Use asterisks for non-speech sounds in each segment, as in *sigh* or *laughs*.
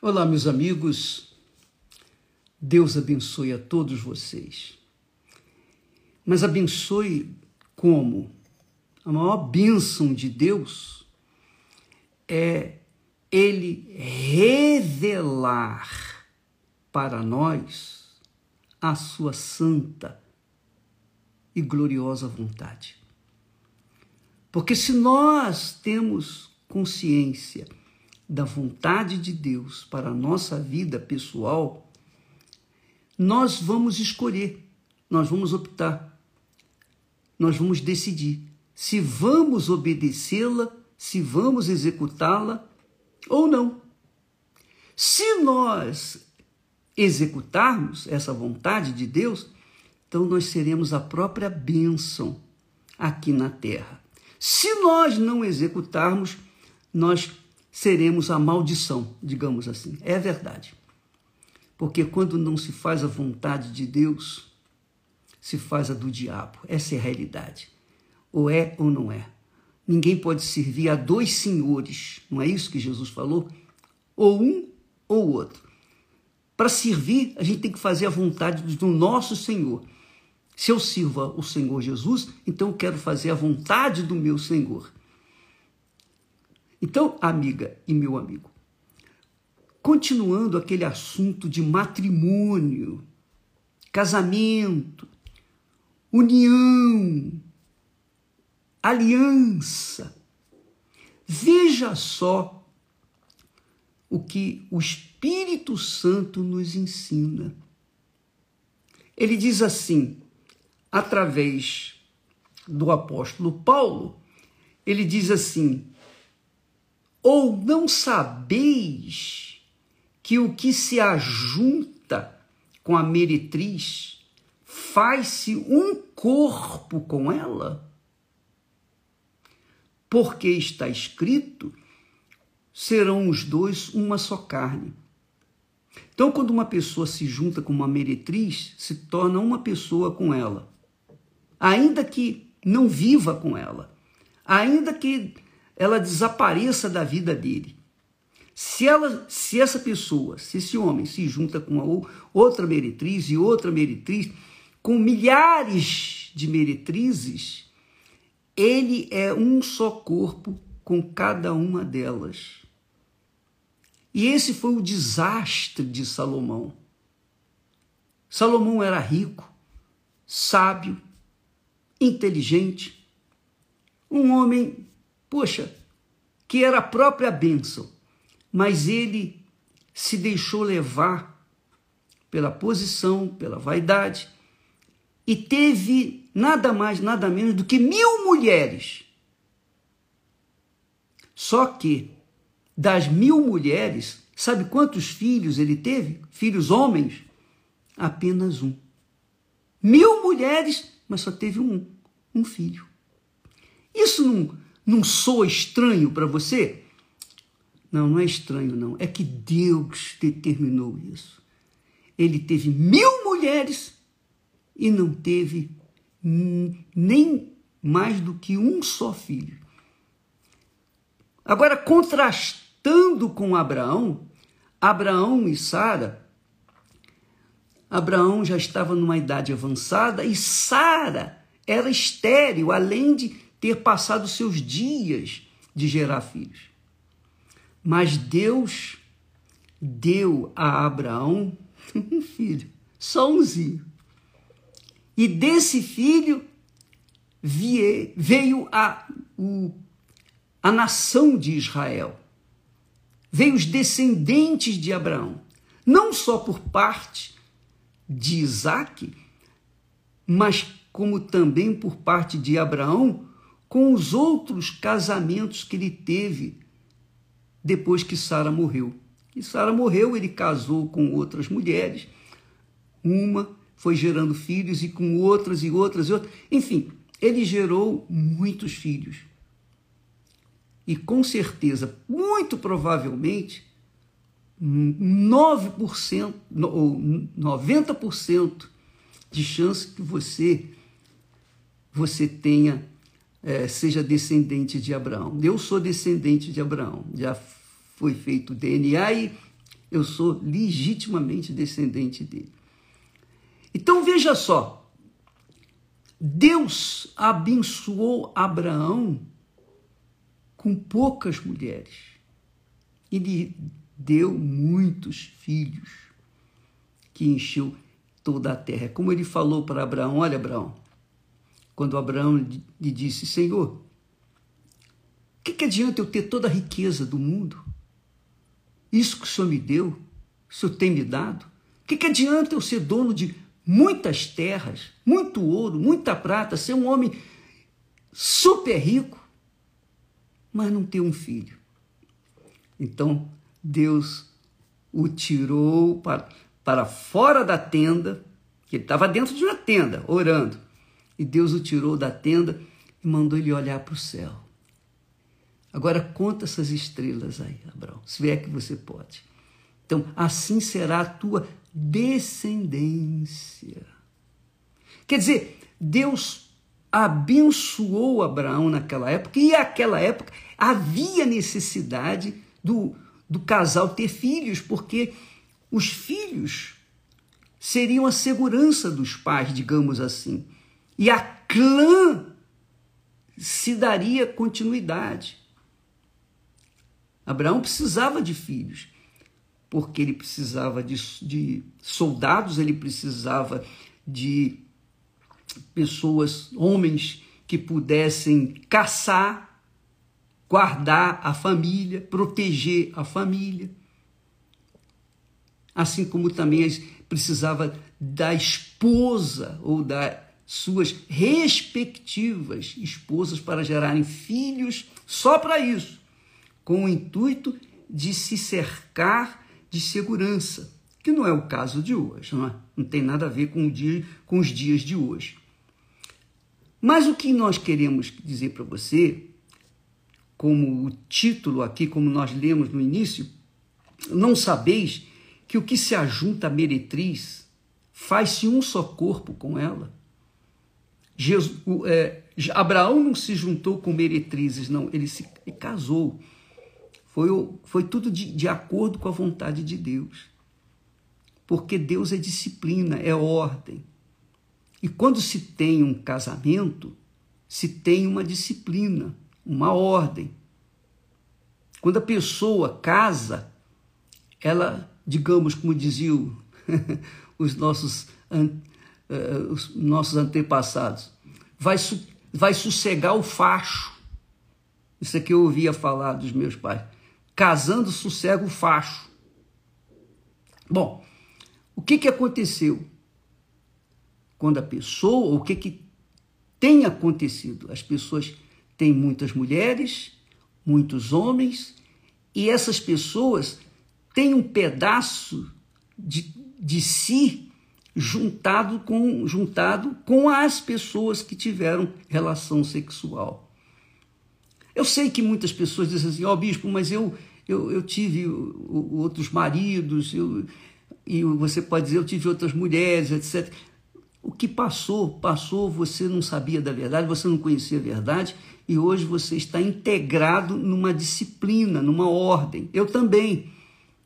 Olá, meus amigos. Deus abençoe a todos vocês. Mas abençoe como? A maior bênção de Deus é Ele revelar para nós a sua santa e gloriosa vontade. Porque se nós temos consciência da vontade de Deus para a nossa vida pessoal, nós vamos escolher, nós vamos optar, nós vamos decidir se vamos obedecê-la, se vamos executá-la ou não. Se nós executarmos essa vontade de Deus, então nós seremos a própria bênção aqui na terra. Se nós não executarmos, nós seremos a maldição, digamos assim. É verdade. Porque quando não se faz a vontade de Deus, se faz a do diabo. Essa é a realidade. Ou é ou não é. Ninguém pode servir a dois senhores, não é isso que Jesus falou? Ou um ou outro. Para servir, a gente tem que fazer a vontade do nosso Senhor. Se eu sirvo o Senhor Jesus, então eu quero fazer a vontade do meu Senhor. Então, amiga e meu amigo, continuando aquele assunto de matrimônio, casamento, união, aliança, veja só o que o Espírito Santo nos ensina. Ele diz assim, através do apóstolo Paulo, ele diz assim: ou não sabeis que o que se ajunta com a meretriz faz-se um corpo com ela? Porque está escrito: serão os dois uma só carne. Então, quando uma pessoa se junta com uma meretriz, se torna uma pessoa com ela. Ainda que não viva com ela, ainda que ela desapareça da vida dele. Se, ela, se essa pessoa, se esse homem se junta com outra meretriz e outra meretriz, com milhares de meretrizes, ele é um só corpo com cada uma delas. E esse foi o desastre de Salomão. Salomão era rico, sábio, inteligente, um homem poxa, que era a própria bênção, mas ele se deixou levar pela posição, pela vaidade, e teve nada mais, nada menos do que mil mulheres. Só que das mil mulheres, sabe quantos filhos ele teve? Filhos homens? Apenas um. Mil mulheres, mas só teve um, um filho. Isso não, não soa estranho para você? Não, não é estranho, não. É que Deus determinou isso. Ele teve mil mulheres e não teve nem mais do que um só filho. Agora, contrastando com Abraão, Abraão e Sara, Abraão já estava numa idade avançada e Sara era estéril, além de ter passado seus dias de gerar filhos. Mas Deus deu a Abraão um filho, só umzinho. E desse filho veio a, a nação de Israel. Veio os descendentes de Abraão. Não só por parte de Isaac, mas como também por parte de Abraão, com os outros casamentos que ele teve depois que Sara morreu. E Sara morreu, ele casou com outras mulheres, uma foi gerando filhos e com outras e outras e outras. Enfim, ele gerou muitos filhos. E com certeza, muito provavelmente, 9% ou 90% de chance que você você tenha é, seja descendente de Abraão. Eu sou descendente de Abraão. Já foi feito DNA e Eu sou legitimamente descendente dele. Então veja só, Deus abençoou Abraão com poucas mulheres e lhe deu muitos filhos que encheu toda a terra. Como ele falou para Abraão: Olha, Abraão, quando Abraão lhe disse: Senhor, o que, que adianta eu ter toda a riqueza do mundo? Isso que o Senhor me deu, o Senhor tem me dado? O que, que adianta eu ser dono de muitas terras, muito ouro, muita prata, ser um homem super rico, mas não ter um filho? Então Deus o tirou para, para fora da tenda, que ele estava dentro de uma tenda, orando. E Deus o tirou da tenda e mandou ele olhar para o céu. Agora conta essas estrelas aí, Abraão, se vier que você pode. Então, assim será a tua descendência. Quer dizer, Deus abençoou Abraão naquela época, e naquela época havia necessidade do, do casal ter filhos, porque os filhos seriam a segurança dos pais, digamos assim. E a clã se daria continuidade. Abraão precisava de filhos, porque ele precisava de, de soldados, ele precisava de pessoas, homens que pudessem caçar, guardar a família, proteger a família. Assim como também precisava da esposa ou das suas respectivas esposas para gerarem filhos só para isso com o intuito de se cercar de segurança, que não é o caso de hoje, não, é? não tem nada a ver com, dia, com os dias de hoje. Mas o que nós queremos dizer para você, como o título aqui, como nós lemos no início, não sabeis que o que se ajunta à meretriz faz-se um só corpo com ela? Jesus, é, Abraão não se juntou com meretrizes, não, ele se ele casou. Foi, foi tudo de, de acordo com a vontade de Deus. Porque Deus é disciplina, é ordem. E quando se tem um casamento, se tem uma disciplina, uma ordem. Quando a pessoa casa, ela, digamos, como diziam *laughs* os nossos, eh, os nossos antepassados, vai, vai sossegar o facho. Isso aqui eu ouvia falar dos meus pais casando sossego o facho. Bom, o que, que aconteceu? Quando a pessoa, o que, que tem acontecido? As pessoas têm muitas mulheres, muitos homens, e essas pessoas têm um pedaço de, de si juntado com, juntado com as pessoas que tiveram relação sexual. Eu sei que muitas pessoas dizem assim, ó oh, bispo, mas eu, eu, eu tive outros maridos, eu, e você pode dizer, eu tive outras mulheres, etc. O que passou, passou, você não sabia da verdade, você não conhecia a verdade, e hoje você está integrado numa disciplina, numa ordem. Eu também.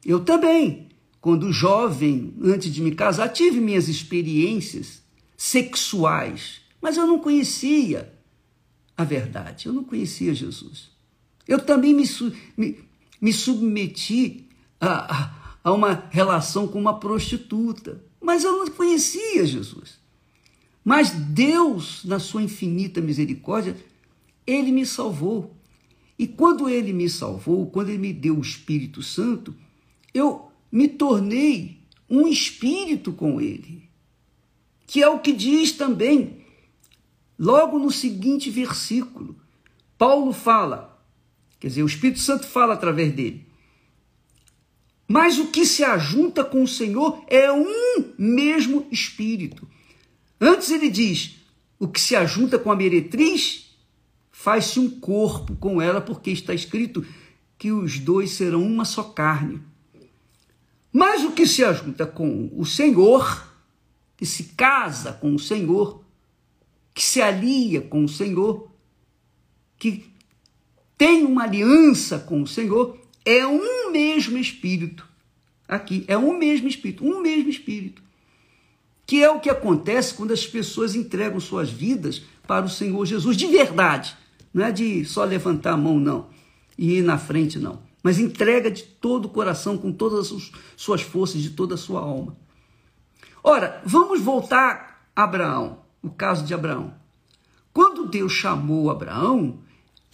Eu também. Quando jovem, antes de me casar, tive minhas experiências sexuais, mas eu não conhecia a verdade, eu não conhecia Jesus. Eu também me, me, me submeti a, a, a uma relação com uma prostituta, mas eu não conhecia Jesus. Mas Deus, na sua infinita misericórdia, ele me salvou. E quando ele me salvou, quando ele me deu o Espírito Santo, eu me tornei um espírito com ele. Que é o que diz também, logo no seguinte versículo. Paulo fala: Quer dizer, o Espírito Santo fala através dele. Mas o que se ajunta com o Senhor é um mesmo Espírito. Antes ele diz: o que se ajunta com a meretriz faz-se um corpo com ela, porque está escrito que os dois serão uma só carne. Mas o que se ajunta com o Senhor, que se casa com o Senhor, que se alia com o Senhor, que tem uma aliança com o Senhor, é um mesmo Espírito. aqui. É um mesmo Espírito, um mesmo Espírito. Que é o que acontece quando as pessoas entregam suas vidas para o Senhor Jesus de verdade. Não é de só levantar a mão, não, e ir na frente, não. Mas entrega de todo o coração, com todas as suas forças, de toda a sua alma. Ora, vamos voltar a Abraão, o caso de Abraão. Quando Deus chamou Abraão,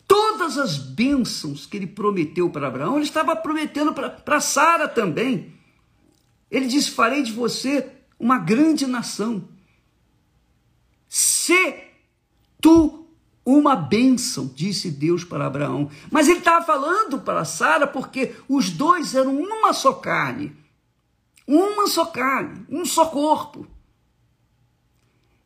todas as bênçãos que ele prometeu para Abraão, ele estava prometendo para Sara também. Ele disse: Farei de você uma grande nação. Se tu uma bênção, disse Deus para Abraão. Mas ele estava falando para Sara porque os dois eram uma só carne. Uma só carne, um só corpo.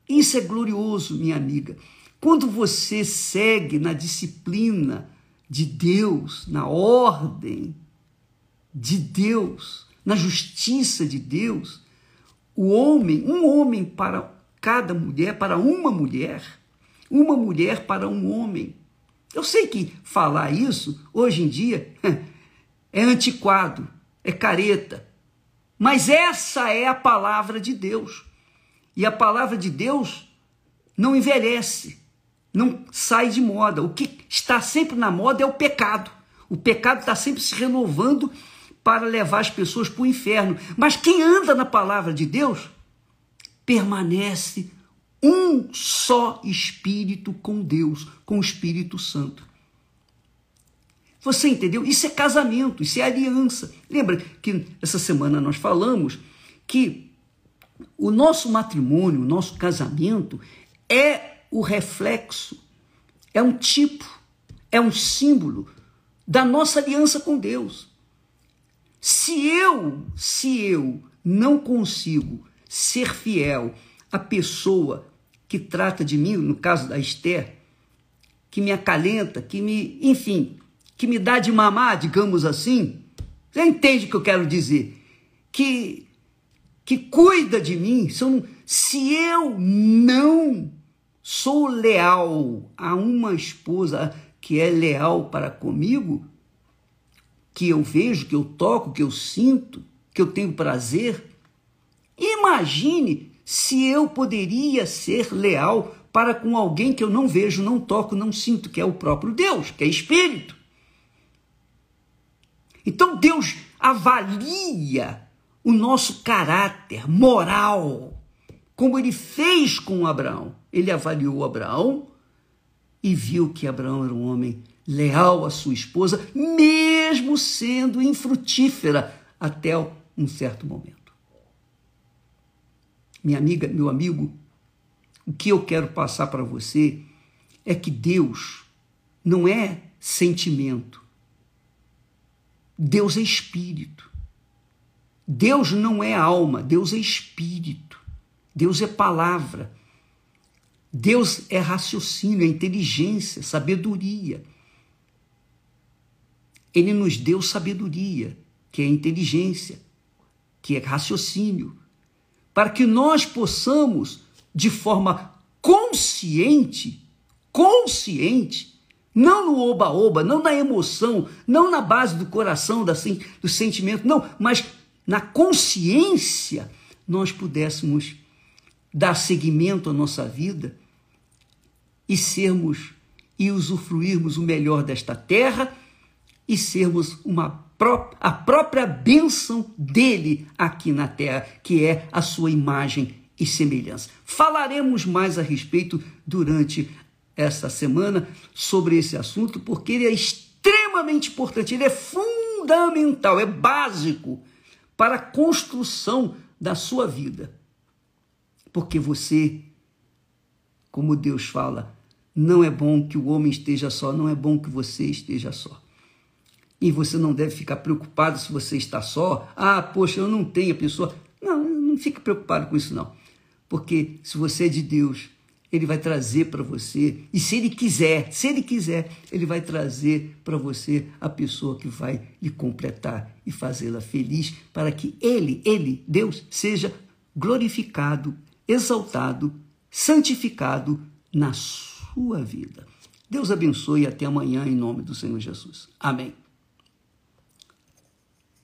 Isso é glorioso, minha amiga. Quando você segue na disciplina de Deus, na ordem de Deus, na justiça de Deus, o homem, um homem para cada mulher, para uma mulher, uma mulher para um homem. Eu sei que falar isso hoje em dia *laughs* é antiquado, é careta, mas essa é a palavra de Deus. E a palavra de Deus não envelhece não sai de moda. O que está sempre na moda é o pecado. O pecado está sempre se renovando para levar as pessoas para o inferno. Mas quem anda na palavra de Deus permanece um só espírito com Deus, com o Espírito Santo. Você entendeu? Isso é casamento, isso é aliança. Lembra que essa semana nós falamos que o nosso matrimônio, o nosso casamento é o reflexo, é um tipo, é um símbolo da nossa aliança com Deus. Se eu, se eu não consigo ser fiel à pessoa que trata de mim, no caso da Esther, que me acalenta, que me, enfim, que me dá de mamar, digamos assim, você entende o que eu quero dizer? Que que cuida de mim, se eu não sou leal a uma esposa que é leal para comigo, que eu vejo, que eu toco, que eu sinto, que eu tenho prazer, imagine se eu poderia ser leal para com alguém que eu não vejo, não toco, não sinto, que é o próprio Deus, que é Espírito. Então Deus avalia o nosso caráter moral, como ele fez com Abraão. Ele avaliou Abraão e viu que Abraão era um homem leal à sua esposa, mesmo sendo infrutífera até um certo momento. Minha amiga, meu amigo, o que eu quero passar para você é que Deus não é sentimento. Deus é espírito. Deus não é alma, Deus é espírito. Deus é palavra. Deus é raciocínio, é inteligência, sabedoria. Ele nos deu sabedoria, que é inteligência, que é raciocínio, para que nós possamos, de forma consciente, consciente, não no oba-oba, não na emoção, não na base do coração, do sentimento, não, mas na consciência, nós pudéssemos dar seguimento à nossa vida e sermos e usufruirmos o melhor desta terra e sermos uma pró a própria bênção dele aqui na terra, que é a sua imagem e semelhança. Falaremos mais a respeito durante essa semana sobre esse assunto, porque ele é extremamente importante, ele é fundamental, é básico para a construção da sua vida. Porque você, como Deus fala, não é bom que o homem esteja só, não é bom que você esteja só. E você não deve ficar preocupado se você está só. Ah, poxa, eu não tenho a pessoa. Não, não fique preocupado com isso, não. Porque se você é de Deus, Ele vai trazer para você. E se Ele quiser, se Ele quiser, Ele vai trazer para você a pessoa que vai lhe completar e fazê-la feliz, para que Ele, Ele, Deus, seja glorificado, exaltado, santificado na sua vida. Deus abençoe e até amanhã em nome do Senhor Jesus. Amém.